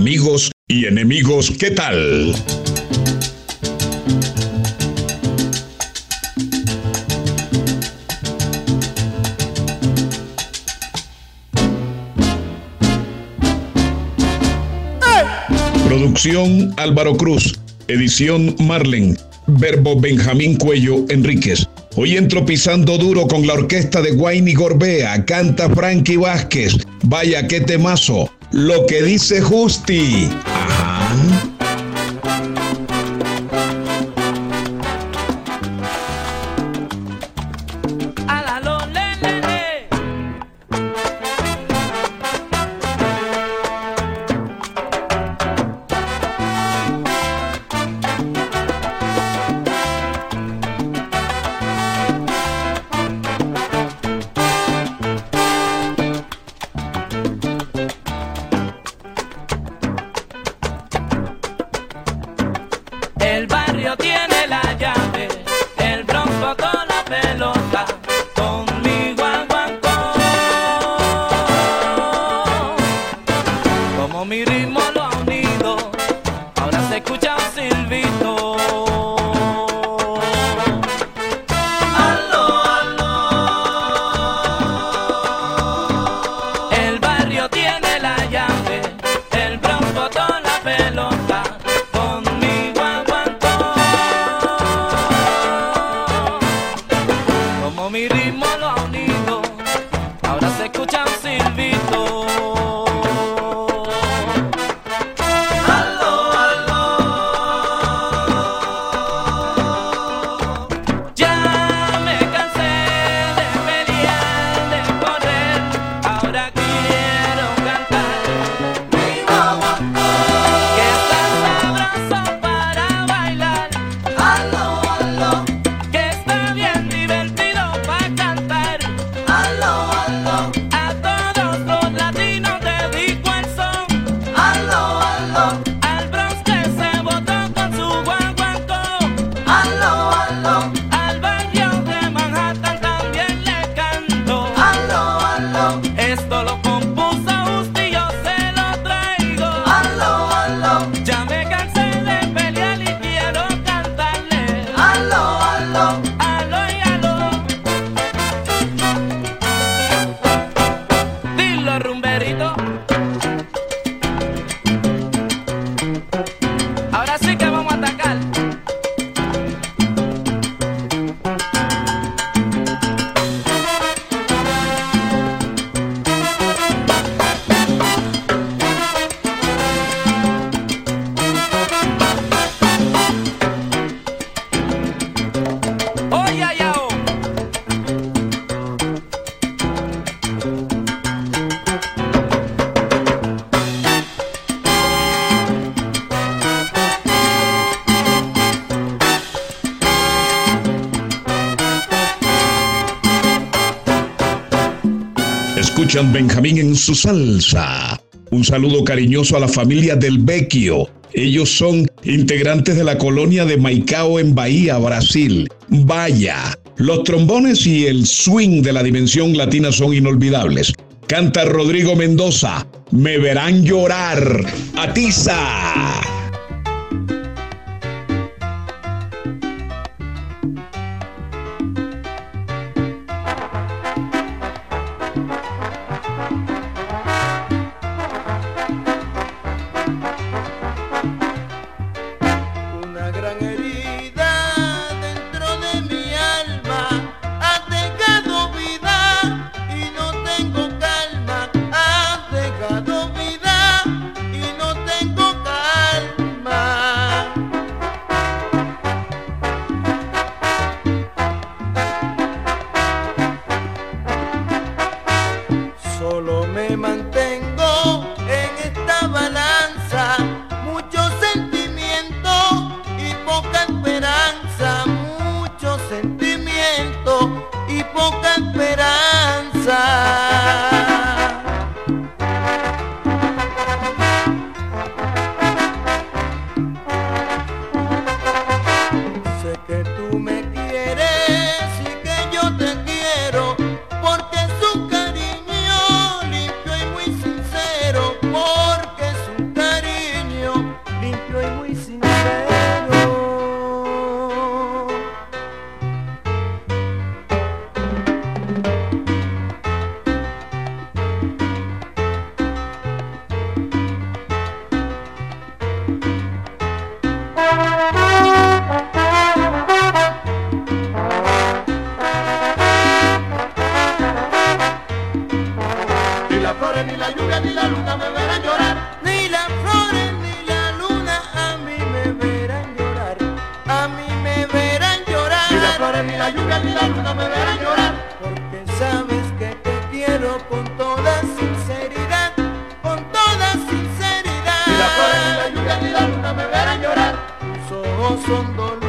amigos y enemigos, ¿qué tal? Producción Álvaro Cruz, edición Marlen, verbo Benjamín Cuello Enríquez. Hoy entro pisando duro con la orquesta de Guayni Gorbea, canta Frankie Vázquez. Vaya qué temazo. Lo que dice Justi. Ajá. Benjamín en su salsa. Un saludo cariñoso a la familia del Vecchio. Ellos son integrantes de la colonia de Maicao en Bahía, Brasil. Vaya, los trombones y el swing de la dimensión latina son inolvidables. Canta Rodrigo Mendoza, Me verán llorar. Atiza. no me verás llorar, porque sabes que te quiero con toda sinceridad, con toda sinceridad. Ni la flores, ni la lluvia, ni la luna me verán llorar, tus son dolor.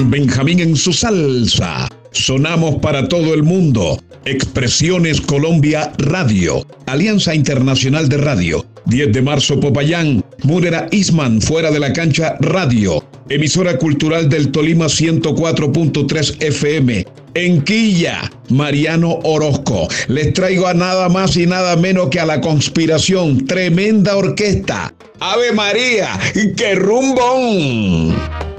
Benjamín en su salsa. Sonamos para todo el mundo. Expresiones Colombia Radio. Alianza Internacional de Radio. 10 de marzo Popayán. Murera Isman fuera de la cancha Radio. Emisora Cultural del Tolima 104.3 FM. En Quilla, Mariano Orozco. Les traigo a nada más y nada menos que a la conspiración. Tremenda orquesta. Ave María, qué rumbón.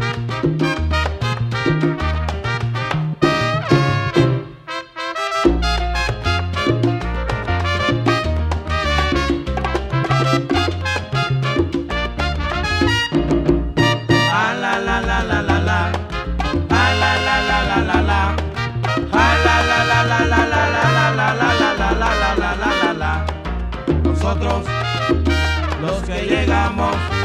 nosotros, los que llegamos.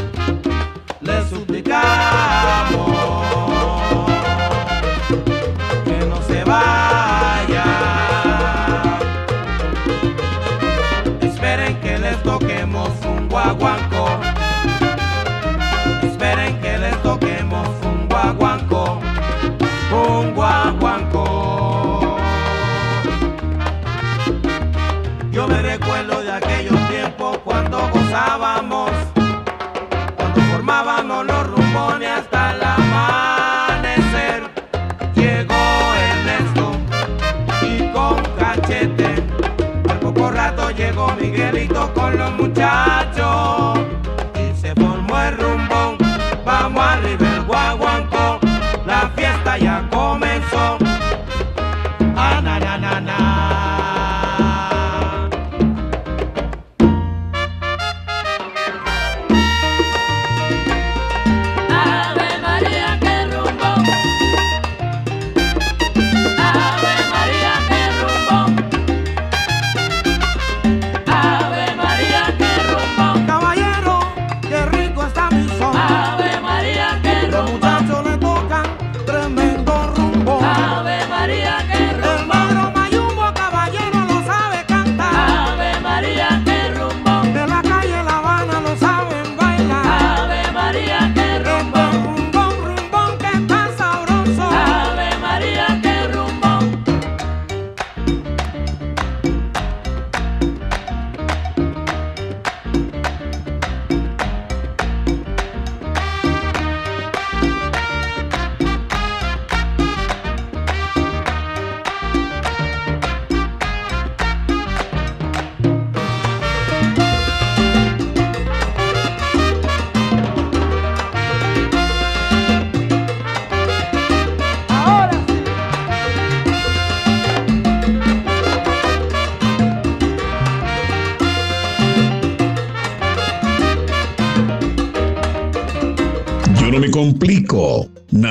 muchacho y se formó el rumbón. Vamos arriba el guaguancó, la fiesta ya comenzó. Ah, na, na, na.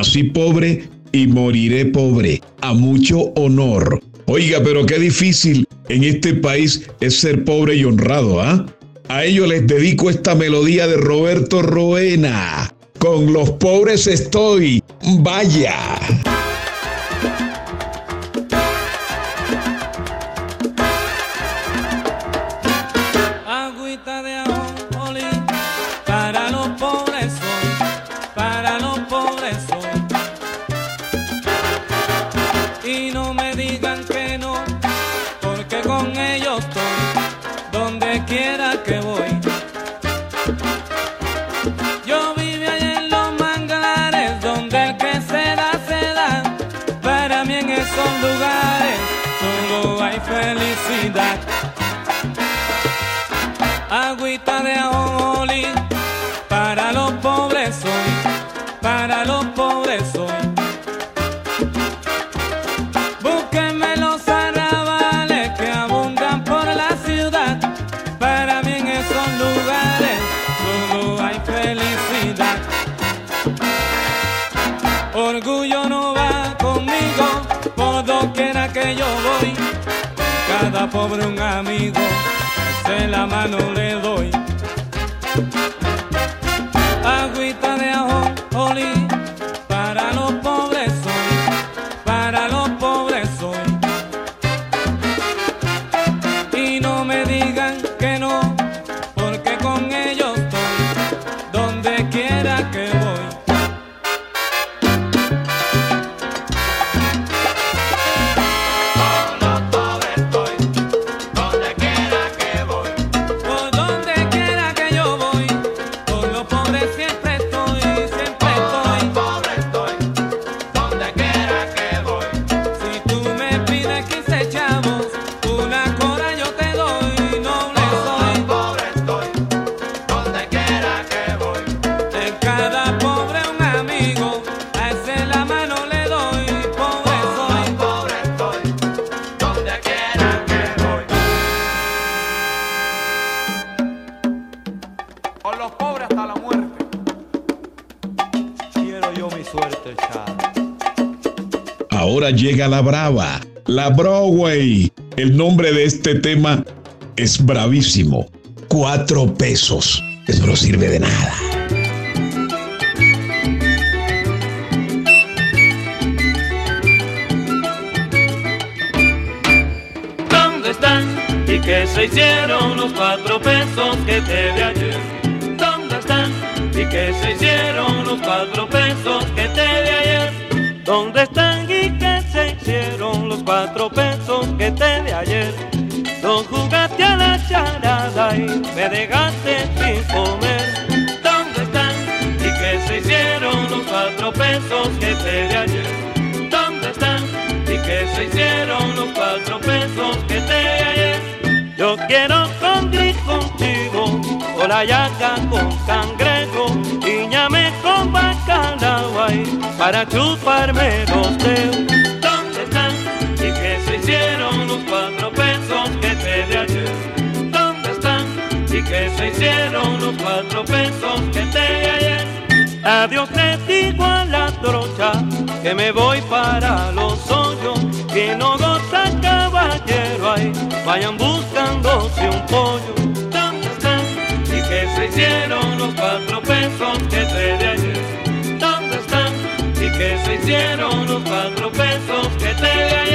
Nací pobre y moriré pobre, a mucho honor. Oiga, pero qué difícil en este país es ser pobre y honrado, ¿ah? A ello les dedico esta melodía de Roberto Roena. Con los pobres estoy. Vaya. felicidade. Pobre un amigo, se la mano le doy. La brava, la Broadway. El nombre de este tema es bravísimo. Cuatro pesos. Eso no sirve de nada. ¿Dónde están? ¿Y qué se hicieron los cuatro pesos que te di ayer? ¿Dónde están? ¿Y qué se hicieron los cuatro pesos que te di ayer? ¿Dónde están? ¿Y hicieron los cuatro pesos que te di ayer? Los jugaste a la charada y me dejaste sin comer. ¿Dónde están? ¿Y qué se hicieron los cuatro pesos que te di ayer? ¿Dónde están? ¿Y qué se hicieron los cuatro pesos que te di ayer? Yo quiero con gris contigo, o la yaca con cangrejo, y ñame con bacalao ahí, para chuparme los dedos. Cuatro pesos que te ayer? Adiós te digo a la trocha que me voy para los hoyos que no goza caballero ahí vayan buscándose un pollo ¿Dónde están? ¿Y qué se hicieron los cuatro pesos que te ayer? ¿Dónde están? ¿Y qué se hicieron los cuatro pesos que te di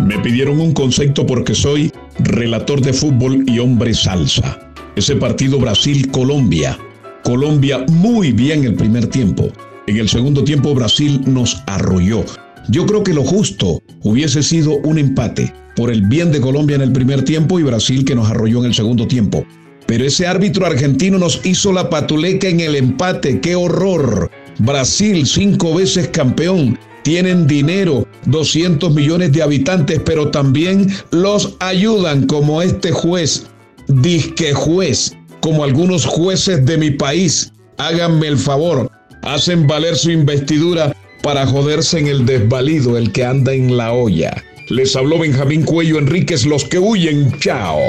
Me pidieron un concepto porque soy relator de fútbol y hombre salsa. Ese partido Brasil-Colombia. Colombia muy bien el primer tiempo. En el segundo tiempo Brasil nos arrolló. Yo creo que lo justo hubiese sido un empate por el bien de Colombia en el primer tiempo y Brasil que nos arrolló en el segundo tiempo. Pero ese árbitro argentino nos hizo la patuleca en el empate. ¡Qué horror! Brasil, cinco veces campeón. Tienen dinero, 200 millones de habitantes, pero también los ayudan como este juez, disque juez, como algunos jueces de mi país. Háganme el favor, hacen valer su investidura para joderse en el desvalido, el que anda en la olla. Les habló Benjamín Cuello Enríquez, los que huyen, chao.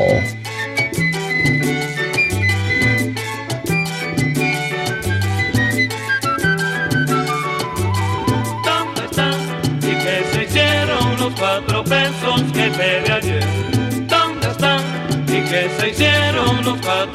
¿Dónde están? ¿Y qué se hicieron los cuatro pesos que te ayer? ¿Dónde están? ¿Y qué se hicieron los cuatro